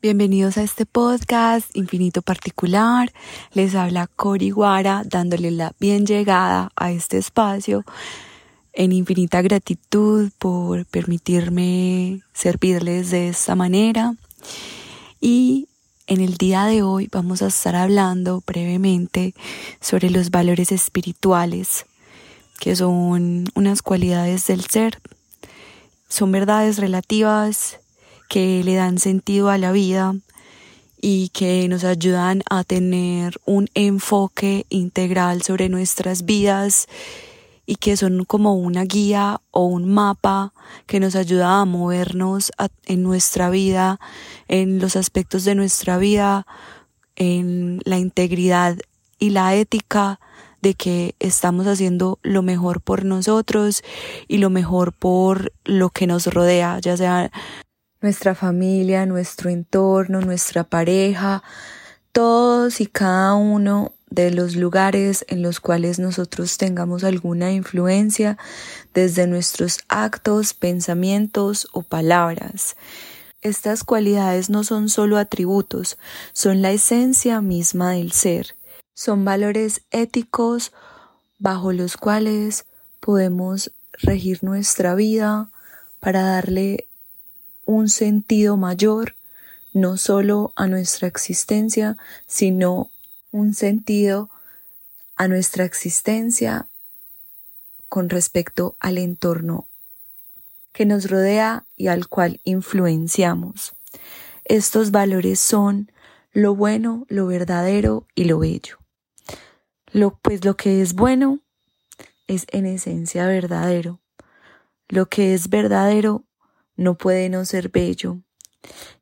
Bienvenidos a este podcast Infinito Particular. Les habla Cori Guara dándole la bien llegada a este espacio en infinita gratitud por permitirme servirles de esta manera. Y en el día de hoy vamos a estar hablando brevemente sobre los valores espirituales, que son unas cualidades del ser. Son verdades relativas que le dan sentido a la vida y que nos ayudan a tener un enfoque integral sobre nuestras vidas y que son como una guía o un mapa que nos ayuda a movernos en nuestra vida, en los aspectos de nuestra vida, en la integridad y la ética de que estamos haciendo lo mejor por nosotros y lo mejor por lo que nos rodea, ya sea nuestra familia, nuestro entorno, nuestra pareja, todos y cada uno de los lugares en los cuales nosotros tengamos alguna influencia desde nuestros actos, pensamientos o palabras. Estas cualidades no son solo atributos, son la esencia misma del ser. Son valores éticos bajo los cuales podemos regir nuestra vida para darle un sentido mayor, no solo a nuestra existencia, sino un sentido a nuestra existencia con respecto al entorno que nos rodea y al cual influenciamos. Estos valores son lo bueno, lo verdadero y lo bello. Lo, pues lo que es bueno es en esencia verdadero. Lo que es verdadero no puede no ser bello,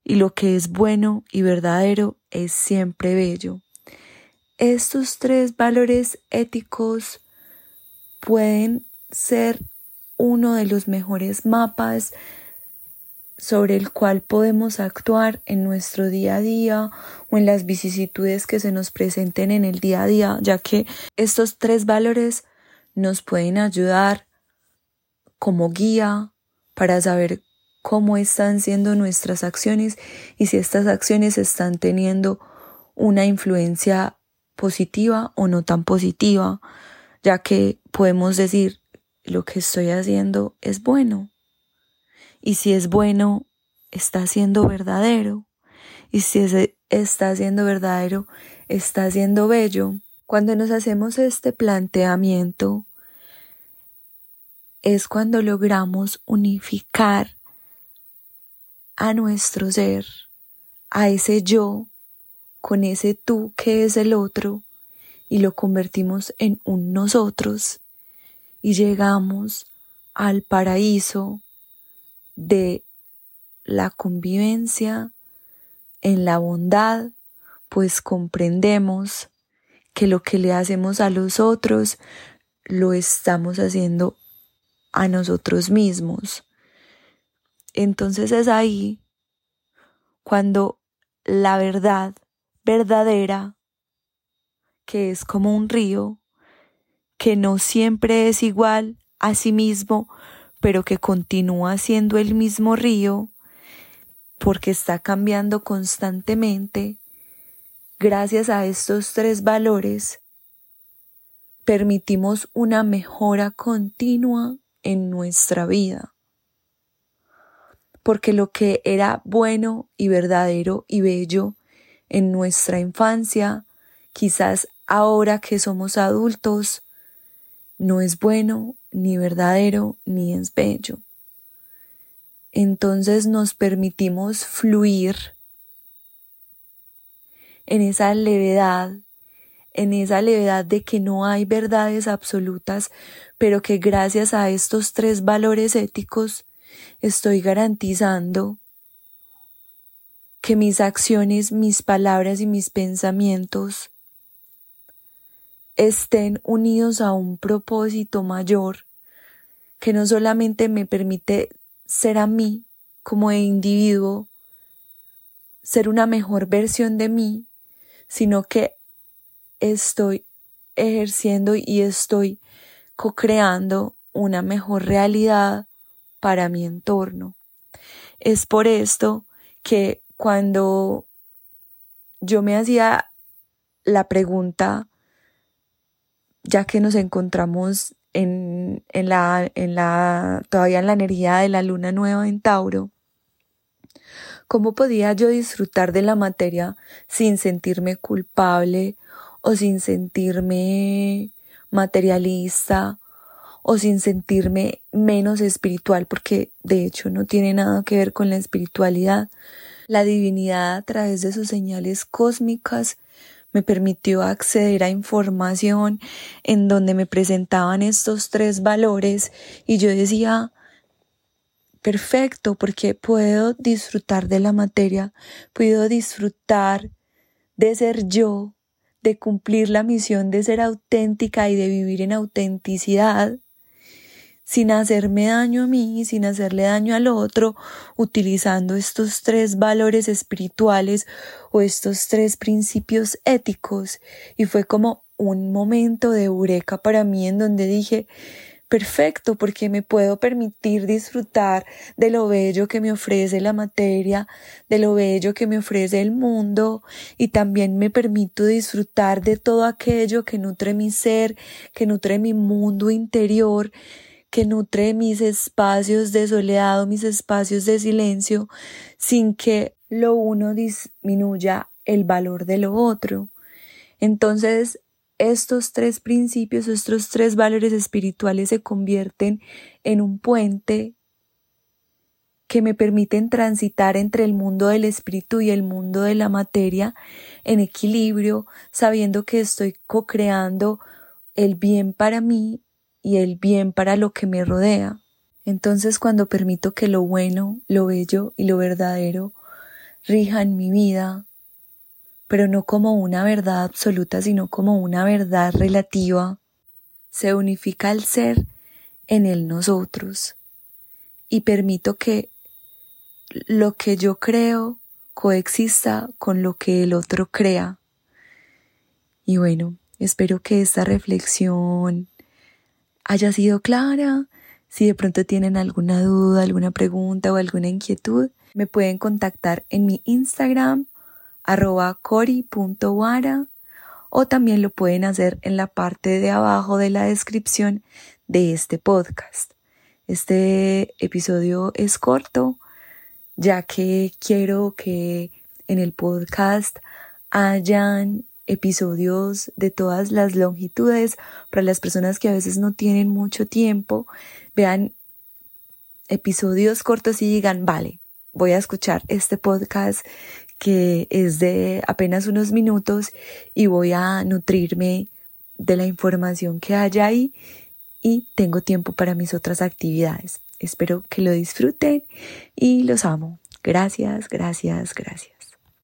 y lo que es bueno y verdadero es siempre bello. Estos tres valores éticos pueden ser uno de los mejores mapas sobre el cual podemos actuar en nuestro día a día o en las vicisitudes que se nos presenten en el día a día, ya que estos tres valores nos pueden ayudar como guía para saber cómo están siendo nuestras acciones y si estas acciones están teniendo una influencia positiva o no tan positiva, ya que podemos decir lo que estoy haciendo es bueno. Y si es bueno, está siendo verdadero. Y si está siendo verdadero, está siendo bello. Cuando nos hacemos este planteamiento, es cuando logramos unificar a nuestro ser, a ese yo, con ese tú que es el otro, y lo convertimos en un nosotros, y llegamos al paraíso de la convivencia en la bondad, pues comprendemos que lo que le hacemos a los otros lo estamos haciendo a nosotros mismos. Entonces es ahí cuando la verdad verdadera, que es como un río, que no siempre es igual a sí mismo, pero que continúa siendo el mismo río, porque está cambiando constantemente, gracias a estos tres valores, permitimos una mejora continua en nuestra vida porque lo que era bueno y verdadero y bello en nuestra infancia, quizás ahora que somos adultos, no es bueno, ni verdadero, ni es bello. Entonces nos permitimos fluir en esa levedad, en esa levedad de que no hay verdades absolutas, pero que gracias a estos tres valores éticos estoy garantizando que mis acciones, mis palabras y mis pensamientos estén unidos a un propósito mayor que no solamente me permite ser a mí como individuo, ser una mejor versión de mí, sino que estoy ejerciendo y estoy co-creando una mejor realidad para mi entorno. Es por esto que cuando yo me hacía la pregunta, ya que nos encontramos en, en, la, en la, todavía en la energía de la luna nueva en Tauro, ¿cómo podía yo disfrutar de la materia sin sentirme culpable o sin sentirme materialista o sin sentirme menos espiritual, porque de hecho no tiene nada que ver con la espiritualidad. La divinidad a través de sus señales cósmicas me permitió acceder a información en donde me presentaban estos tres valores y yo decía, perfecto, porque puedo disfrutar de la materia, puedo disfrutar de ser yo, de cumplir la misión de ser auténtica y de vivir en autenticidad sin hacerme daño a mí, sin hacerle daño al otro, utilizando estos tres valores espirituales o estos tres principios éticos. Y fue como un momento de eureka para mí en donde dije, perfecto, porque me puedo permitir disfrutar de lo bello que me ofrece la materia, de lo bello que me ofrece el mundo, y también me permito disfrutar de todo aquello que nutre mi ser, que nutre mi mundo interior, que nutre mis espacios de soledad o mis espacios de silencio sin que lo uno disminuya el valor de lo otro. Entonces, estos tres principios, estos tres valores espirituales se convierten en un puente que me permiten transitar entre el mundo del espíritu y el mundo de la materia en equilibrio, sabiendo que estoy co-creando el bien para mí y el bien para lo que me rodea. Entonces cuando permito que lo bueno, lo bello y lo verdadero rijan mi vida, pero no como una verdad absoluta, sino como una verdad relativa, se unifica el ser en el nosotros y permito que lo que yo creo coexista con lo que el otro crea. Y bueno, espero que esta reflexión haya sido clara. Si de pronto tienen alguna duda, alguna pregunta o alguna inquietud, me pueden contactar en mi Instagram arroba cori.wara o también lo pueden hacer en la parte de abajo de la descripción de este podcast. Este episodio es corto ya que quiero que en el podcast hayan episodios de todas las longitudes para las personas que a veces no tienen mucho tiempo, vean episodios cortos y digan, vale, voy a escuchar este podcast que es de apenas unos minutos y voy a nutrirme de la información que haya ahí y tengo tiempo para mis otras actividades. Espero que lo disfruten y los amo. Gracias, gracias, gracias.